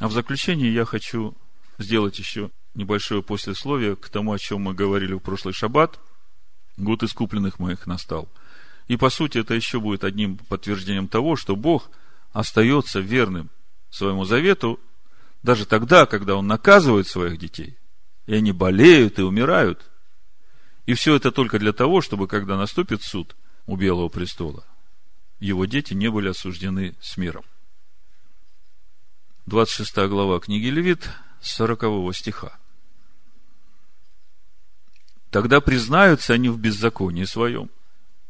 А в заключение я хочу сделать еще небольшое послесловие к тому, о чем мы говорили в прошлый шаббат. Год искупленных моих настал. И по сути это еще будет одним подтверждением того, что Бог остается верным своему завету даже тогда, когда Он наказывает своих детей, и они болеют и умирают. И все это только для того, чтобы, когда наступит суд у Белого престола, его дети не были осуждены с миром. 26 глава книги Левит, 40 стиха. Тогда признаются они в беззаконии своем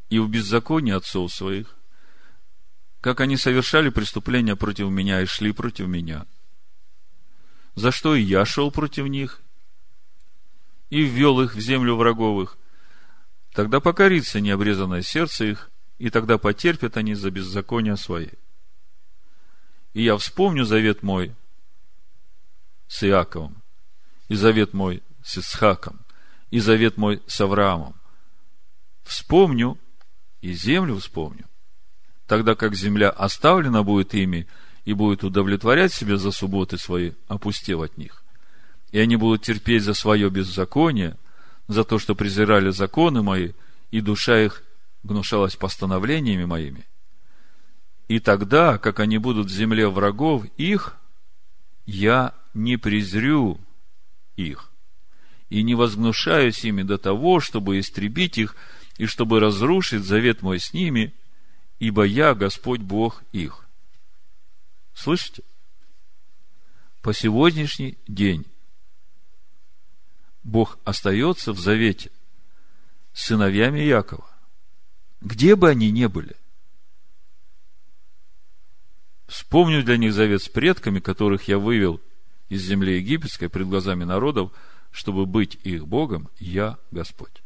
и в беззаконии отцов своих, как они совершали преступления против меня и шли против меня, за что и я шел против них и ввел их в землю враговых, тогда покорится необрезанное сердце их, и тогда потерпят они за беззаконие свои. И я вспомню завет мой с Иаковом, и завет мой с Исхаком, и завет мой с Авраамом. Вспомню и землю вспомню, тогда как земля оставлена будет ими и будет удовлетворять себя за субботы свои, опустев от них. И они будут терпеть за свое беззаконие, за то, что презирали законы мои, и душа их гнушалась постановлениями моими. И тогда, как они будут в земле врагов их, я не презрю их и не возгнушаюсь ими до того, чтобы истребить их и чтобы разрушить завет мой с ними, ибо я Господь Бог их. Слышите? По сегодняшний день Бог остается в завете с сыновьями Якова. Где бы они ни были. Вспомню для них завет с предками, которых я вывел из земли египетской пред глазами народов – чтобы быть их Богом, я Господь.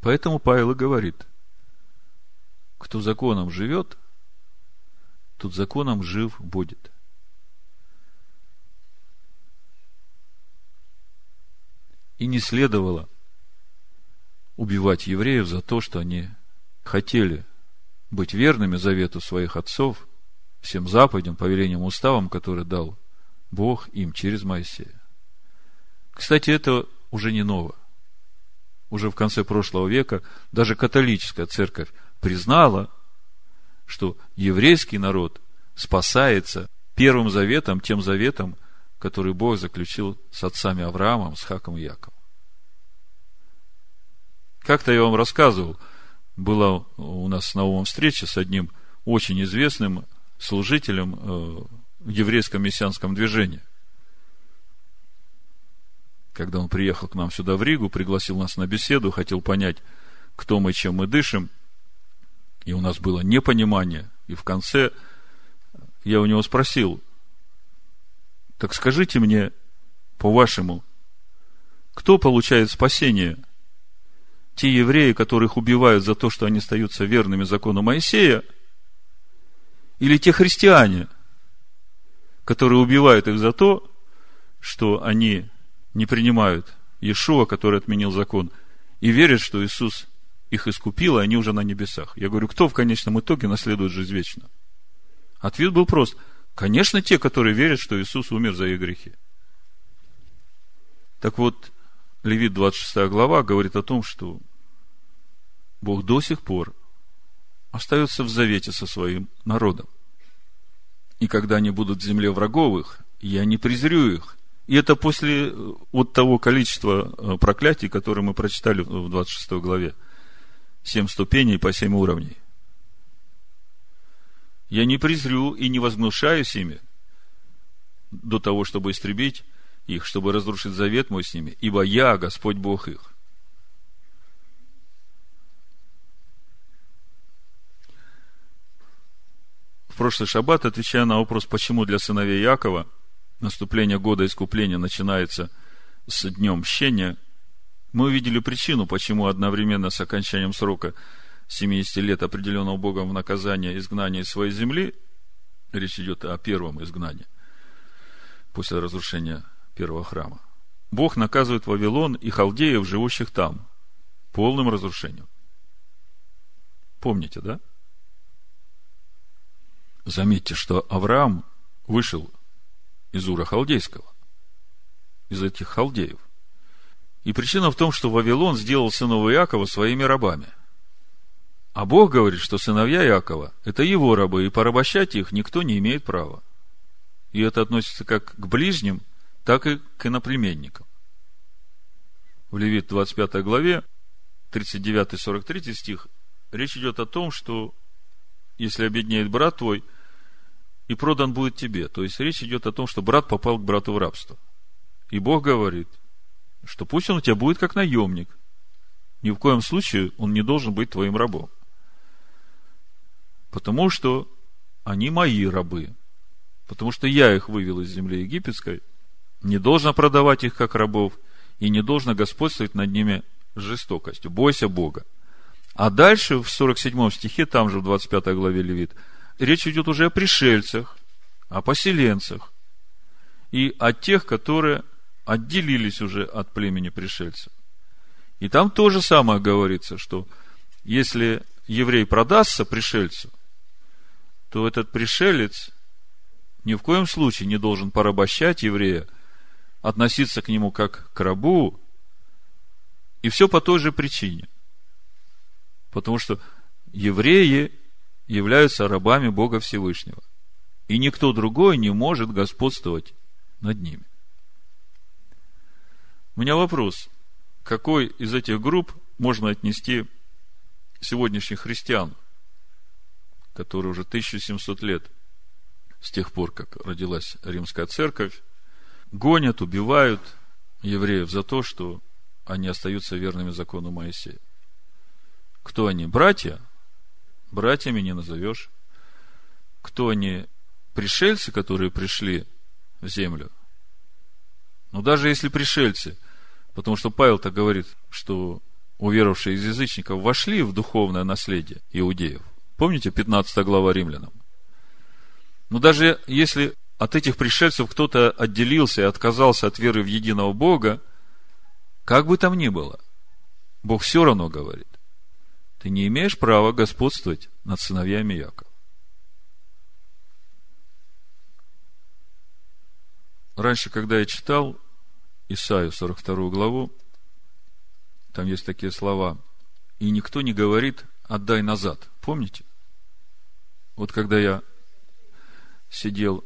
Поэтому Павел и говорит, кто законом живет, тот законом жив будет. И не следовало убивать евреев за то, что они хотели быть верными завету своих отцов, всем заповедям, повелениям, уставам, которые дал Бог им через Моисея. Кстати, это уже не ново. Уже в конце прошлого века даже католическая церковь признала, что еврейский народ спасается первым заветом, тем заветом, который Бог заключил с отцами Авраамом, с Хаком и Яковом. Как-то я вам рассказывал, была у нас на новом встреча с одним очень известным служителем э, в еврейском мессианском движении – когда он приехал к нам сюда в Ригу, пригласил нас на беседу, хотел понять, кто мы, чем мы дышим. И у нас было непонимание. И в конце я у него спросил, так скажите мне, по-вашему, кто получает спасение? Те евреи, которых убивают за то, что они остаются верными закону Моисея, или те христиане, которые убивают их за то, что они не принимают Иешуа, который отменил закон, и верят, что Иисус их искупил, и они уже на небесах. Я говорю, кто в конечном итоге наследует жизнь вечно? Ответ был прост. Конечно, те, которые верят, что Иисус умер за их грехи. Так вот, Левит 26 глава говорит о том, что Бог до сих пор остается в завете со своим народом. И когда они будут в земле враговых, я не презрю их, и это после э, вот того количества э, проклятий, которые мы прочитали в 26 главе. Семь ступеней по семь уровней. Я не презрю и не возгнушаюсь ими до того, чтобы истребить их, чтобы разрушить завет мой с ними, ибо я, Господь Бог их. В прошлый шаббат, отвечая на вопрос, почему для сыновей Якова – наступление года искупления начинается с днем мщения, мы увидели причину, почему одновременно с окончанием срока 70 лет, определенного Богом в наказание изгнания из своей земли, речь идет о первом изгнании, после разрушения первого храма, Бог наказывает Вавилон и халдеев, живущих там, полным разрушением. Помните, да? Заметьте, что Авраам вышел из Ура Халдейского, из этих халдеев. И причина в том, что Вавилон сделал сынов Иакова своими рабами. А Бог говорит, что сыновья Иакова – это его рабы, и порабощать их никто не имеет права. И это относится как к ближним, так и к иноплеменникам. В Левит 25 главе, 39-43 стих, речь идет о том, что если обеднеет брат твой, и продан будет тебе. То есть речь идет о том, что брат попал к брату в рабство. И Бог говорит, что пусть он у тебя будет как наемник. Ни в коем случае он не должен быть твоим рабом. Потому что они мои рабы. Потому что я их вывел из земли египетской. Не должно продавать их как рабов. И не должно господствовать над ними жестокостью. Бойся Бога. А дальше в 47 стихе, там же в 25 главе Левит, речь идет уже о пришельцах, о поселенцах и о тех, которые отделились уже от племени пришельцев. И там то же самое говорится, что если еврей продастся пришельцу, то этот пришелец ни в коем случае не должен порабощать еврея, относиться к нему как к рабу, и все по той же причине. Потому что евреи являются рабами Бога Всевышнего. И никто другой не может господствовать над ними. У меня вопрос. Какой из этих групп можно отнести сегодняшних христиан, которые уже 1700 лет с тех пор, как родилась римская церковь, гонят, убивают евреев за то, что они остаются верными закону Моисея. Кто они? Братья? Братьями не назовешь. Кто они? Пришельцы, которые пришли в землю. Но даже если пришельцы, потому что Павел так говорит, что уверовавшие из язычников вошли в духовное наследие иудеев. Помните 15 глава римлянам? Но даже если от этих пришельцев кто-то отделился и отказался от веры в единого Бога, как бы там ни было, Бог все равно говорит, ты не имеешь права господствовать над сыновьями Якова. Раньше, когда я читал Исаию 42 главу, там есть такие слова, и никто не говорит, отдай назад. Помните? Вот когда я сидел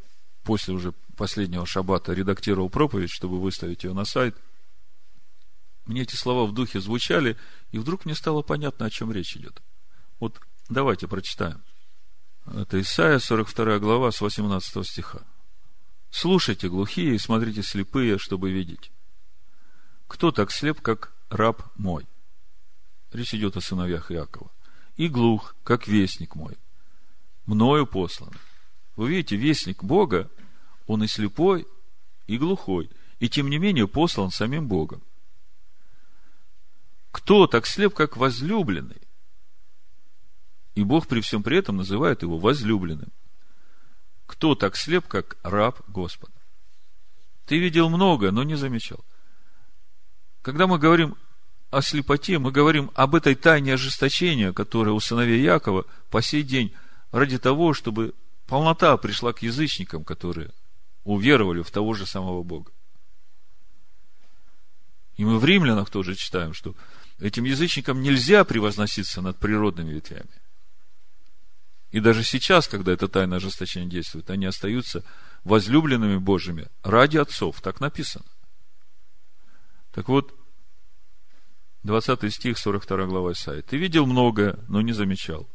после уже последнего шаббата, редактировал проповедь, чтобы выставить ее на сайт – мне эти слова в духе звучали, и вдруг мне стало понятно, о чем речь идет. Вот давайте прочитаем. Это Исайя, 42 глава, с 18 стиха. «Слушайте, глухие, и смотрите, слепые, чтобы видеть. Кто так слеп, как раб мой?» Речь идет о сыновьях Иакова. «И глух, как вестник мой, мною послан». Вы видите, вестник Бога, он и слепой, и глухой, и тем не менее послан самим Богом. Кто так слеп, как возлюбленный? И Бог при всем при этом называет его возлюбленным. Кто так слеп, как раб Господа? Ты видел много, но не замечал. Когда мы говорим о слепоте, мы говорим об этой тайне ожесточения, которая у сыновей Якова по сей день ради того, чтобы полнота пришла к язычникам, которые уверовали в того же самого Бога. И мы в римлянах тоже читаем, что этим язычникам нельзя превозноситься над природными ветвями. И даже сейчас, когда это тайна ожесточения действует, они остаются возлюбленными Божьими ради отцов. Так написано. Так вот, 20 стих, 42 глава Исаия. Ты видел многое, но не замечал.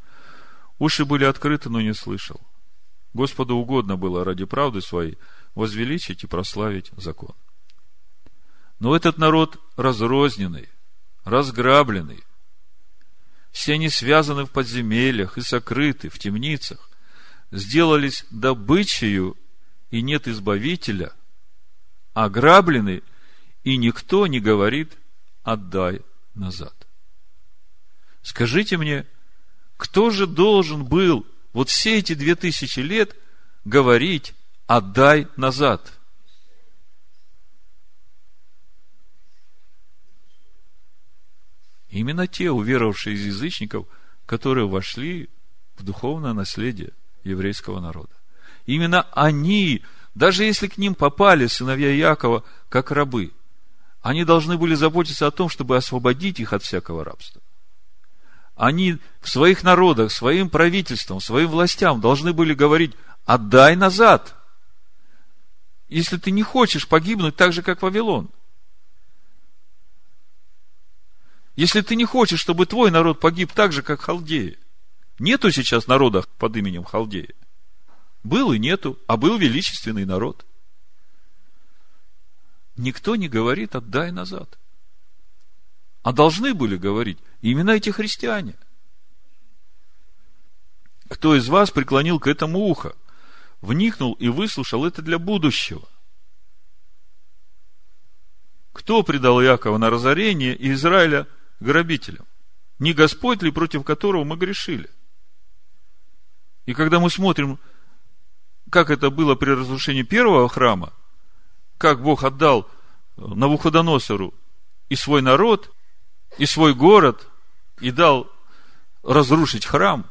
Уши были открыты, но не слышал. Господу угодно было ради правды своей возвеличить и прославить закон. Но этот народ разрозненный, разграбленный. Все они связаны в подземельях и сокрыты в темницах, сделались добычею, и нет избавителя, ограблены, и никто не говорит «отдай назад». Скажите мне, кто же должен был вот все эти две тысячи лет говорить «отдай назад»? Именно те, уверовавшие из язычников, которые вошли в духовное наследие еврейского народа. Именно они, даже если к ним попали сыновья Якова, как рабы, они должны были заботиться о том, чтобы освободить их от всякого рабства. Они в своих народах, своим правительством, своим властям должны были говорить, отдай назад. Если ты не хочешь погибнуть так же, как Вавилон. Если ты не хочешь, чтобы твой народ погиб так же, как Халдеи. Нету сейчас народа под именем Халдеи. Был и нету, а был величественный народ. Никто не говорит, отдай назад. А должны были говорить именно эти христиане. Кто из вас преклонил к этому ухо? Вникнул и выслушал это для будущего. Кто предал Якова на разорение и Израиля грабителям? Не Господь ли, против которого мы грешили? И когда мы смотрим, как это было при разрушении первого храма, как Бог отдал Навуходоносору и свой народ, и свой город, и дал разрушить храм.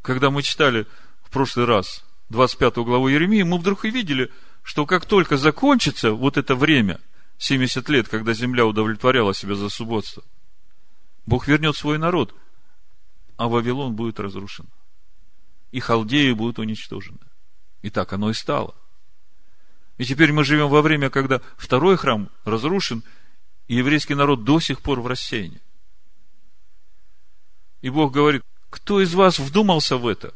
Когда мы читали в прошлый раз 25 главу Еремии, мы вдруг и видели, что как только закончится вот это время, 70 лет, когда земля удовлетворяла себя за субботство, Бог вернет свой народ, а Вавилон будет разрушен. И халдеи будут уничтожены. И так оно и стало. И теперь мы живем во время, когда второй храм разрушен, и еврейский народ до сих пор в рассеянии. И Бог говорит, кто из вас вдумался в это?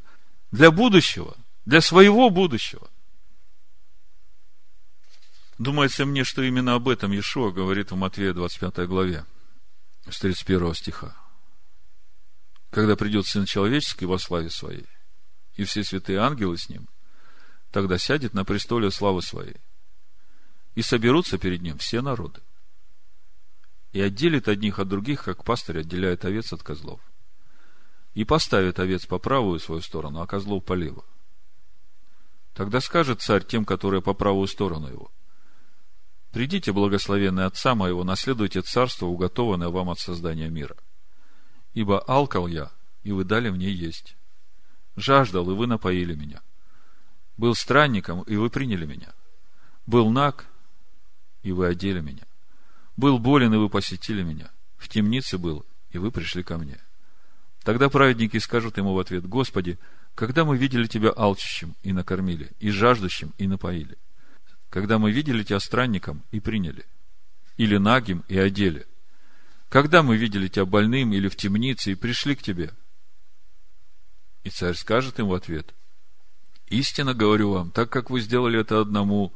Для будущего, для своего будущего. Думается мне, что именно об этом Иешуа говорит в Матвея 25 главе, с 31 стиха. Когда придет Сын Человеческий во славе Своей, и все святые ангелы с Ним, тогда сядет на престоле славы Своей, и соберутся перед Ним все народы и отделит одних от других, как пастырь отделяет овец от козлов. И поставит овец по правую свою сторону, а козлов по левую. Тогда скажет царь тем, которые по правую сторону его. Придите, благословенный Отца моего, наследуйте царство, уготованное вам от создания мира. Ибо алкал я, и вы дали мне есть. Жаждал, и вы напоили меня. Был странником, и вы приняли меня. Был наг, и вы одели меня. Был болен, и вы посетили меня. В темнице был, и вы пришли ко мне. Тогда праведники скажут ему в ответ, Господи, когда мы видели Тебя алчущим и накормили, и жаждущим и напоили? Когда мы видели Тебя странником и приняли? Или нагим и одели? Когда мы видели Тебя больным или в темнице и пришли к Тебе? И царь скажет им в ответ, Истинно говорю вам, так как вы сделали это одному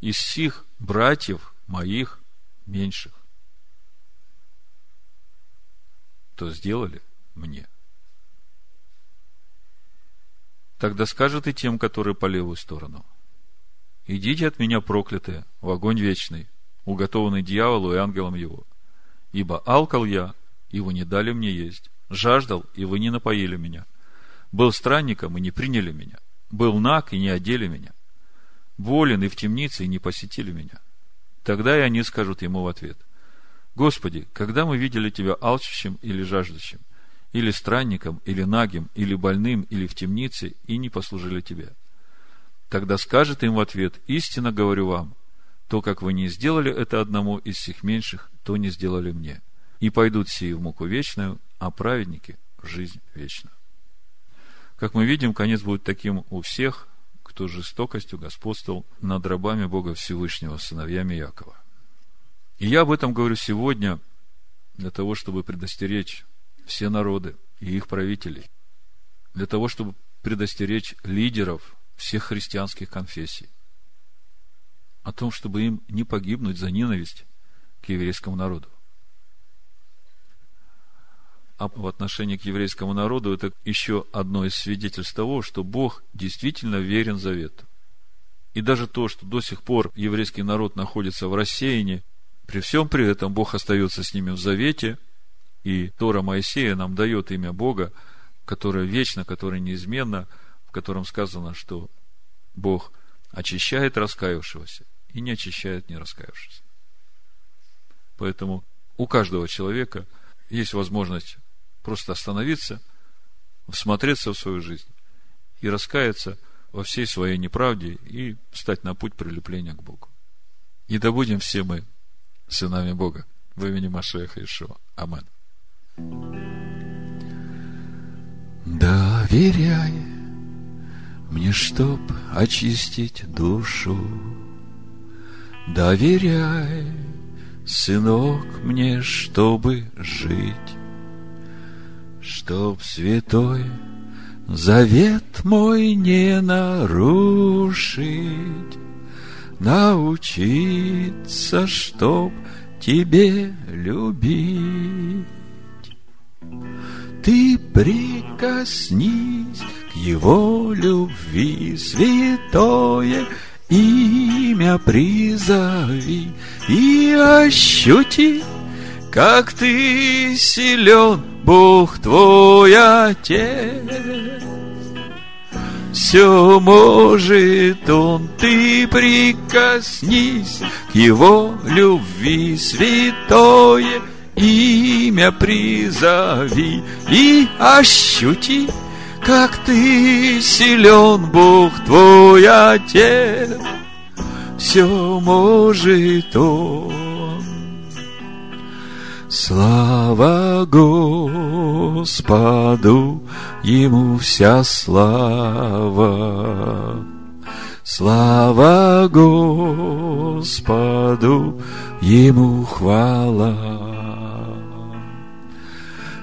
из сих братьев моих, меньших, то сделали мне. Тогда скажет и тем, которые по левую сторону. Идите от меня, проклятые, в огонь вечный, уготованный дьяволу и ангелам его. Ибо алкал я, и вы не дали мне есть. Жаждал, и вы не напоили меня. Был странником, и не приняли меня. Был наг, и не одели меня. Болен, и в темнице, и не посетили меня. Тогда и они скажут ему в ответ, Господи, когда мы видели Тебя алчущим или жаждущим, или странником, или нагим, или больным, или в темнице, и не послужили Тебе? Тогда скажет им в ответ, истинно говорю вам, то, как вы не сделали это одному из всех меньших, то не сделали мне. И пойдут сии в муку вечную, а праведники в жизнь вечную. Как мы видим, конец будет таким у всех, кто жестокостью господствовал над рабами Бога Всевышнего, сыновьями Якова. И я об этом говорю сегодня для того, чтобы предостеречь все народы и их правителей, для того, чтобы предостеречь лидеров всех христианских конфессий о том, чтобы им не погибнуть за ненависть к еврейскому народу а в отношении к еврейскому народу это еще одно из свидетельств того, что Бог действительно верен завету. И даже то, что до сих пор еврейский народ находится в рассеянии, при всем при этом Бог остается с ними в завете, и Тора Моисея нам дает имя Бога, которое вечно, которое неизменно, в котором сказано, что Бог очищает раскаявшегося и не очищает не раскаявшегося. Поэтому у каждого человека есть возможность просто остановиться, всмотреться в свою жизнь и раскаяться во всей своей неправде и стать на путь прилепления к Богу. И да будем все мы сынами Бога в имени Машеха Ишуа. Амин. Доверяй мне, чтоб очистить душу, Доверяй, сынок, мне, чтобы жить, Чтоб святой завет мой не нарушить, Научиться, чтоб тебе любить. Ты прикоснись к его любви, святое имя призови и ощути, как ты силен, Бог твой Отец. Все может Он, ты прикоснись к Его любви святое имя призови и ощути, как ты силен, Бог твой Отец. Все может Он. Слава Господу, Ему вся слава. Слава Господу, Ему хвала.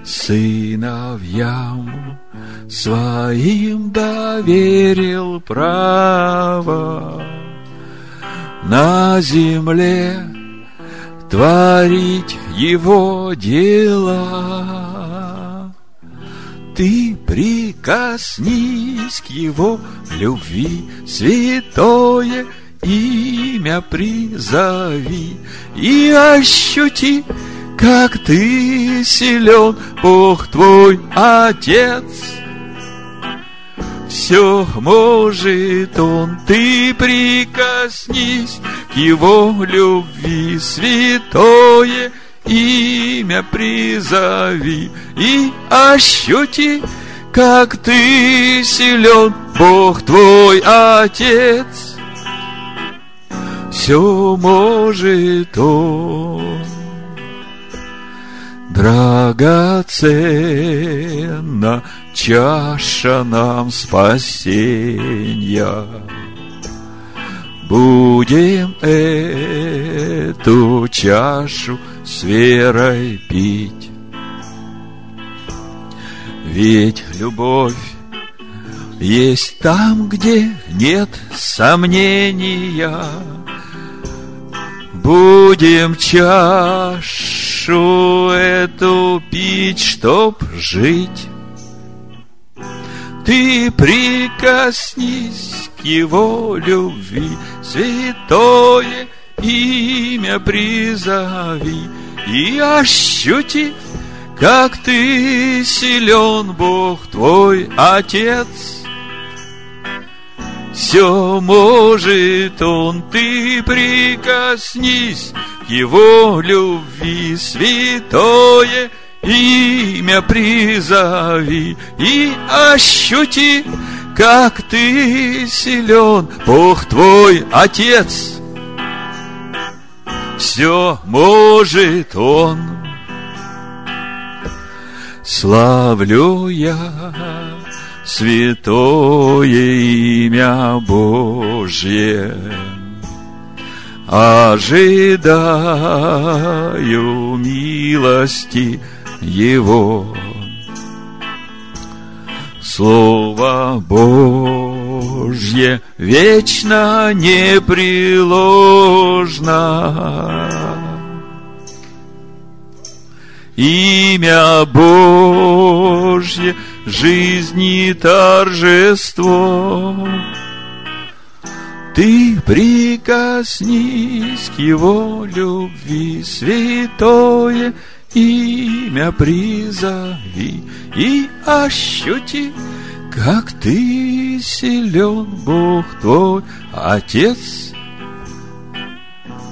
Сыновьям своим доверил право на земле творить его дела. Ты прикоснись к его любви, святое имя призови и ощути, как ты силен, Бог твой Отец. Все может Он, ты прикоснись к Его любви святое имя призови и ощути, как ты силен, Бог твой Отец. Все может Он. Драгоценна чаша нам спасения. Будем эту чашу с верой пить. Ведь любовь есть там, где нет сомнения. Будем чашу эту пить, чтоб жить. Ты прикоснись к его любви, святое имя призови и ощути, как ты силен, Бог твой Отец. Все может Он, ты прикоснись Его любви святое имя призови и ощути, как ты силен, Бог твой Отец. Все может Он. Славлю я святое имя Божье, ожидаю милости Его. Слово Божье вечно непреложно. Имя Божье жизни торжество. Ты прикоснись к Его любви, святое имя призови и ощути, как ты силен, Бог твой, Отец.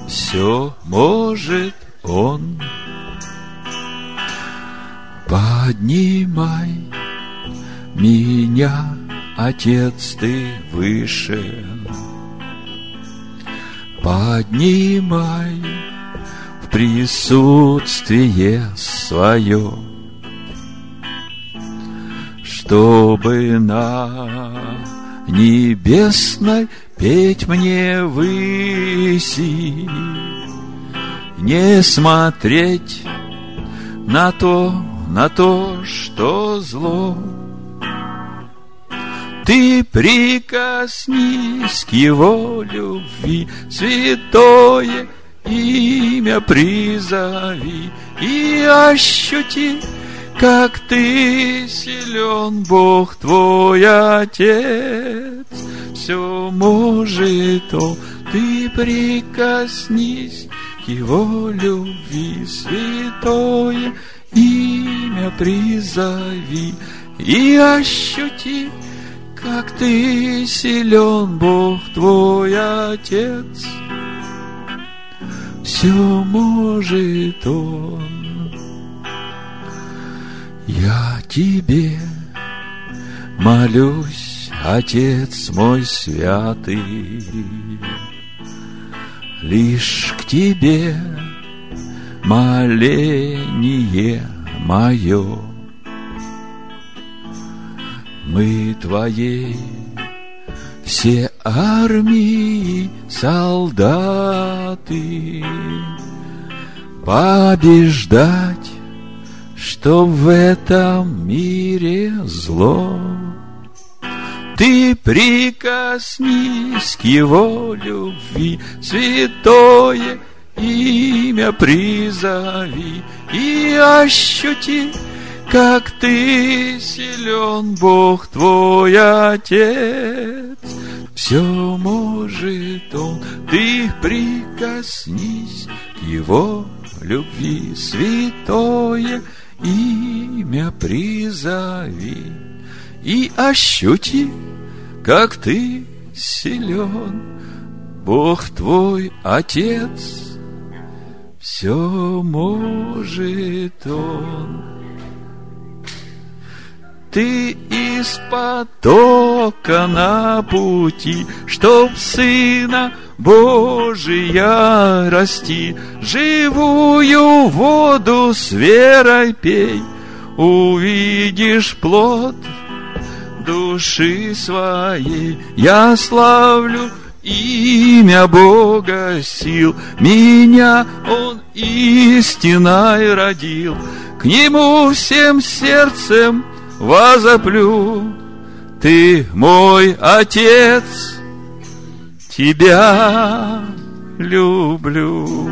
Все может Он. Поднимай меня Отец ты выше. Поднимай в присутствие свое, чтобы на небесной петь мне выси, не смотреть на то, на то, что зло. Ты прикоснись к его любви, святое имя призови и ощути, как ты силен, Бог твой Отец. Все может он, ты прикоснись к его любви, святое имя призови и ощути, как ты силен, Бог твой Отец. Все может Он. Я тебе молюсь, Отец мой святый, Лишь к тебе моление мое мы твоей все армии солдаты побеждать, что в этом мире зло. Ты прикоснись к его любви, святое имя призови и ощути как ты силен, Бог твой Отец. Все может Он, ты прикоснись к Его любви, святое имя призови и ощути, как ты силен, Бог твой Отец. Все может Он ты из потока на пути, Чтоб Сына Божия расти, Живую воду с верой пей, Увидишь плод души своей. Я славлю имя Бога сил, Меня Он истиной родил, К Нему всем сердцем возоплю, Ты мой Отец, Тебя люблю.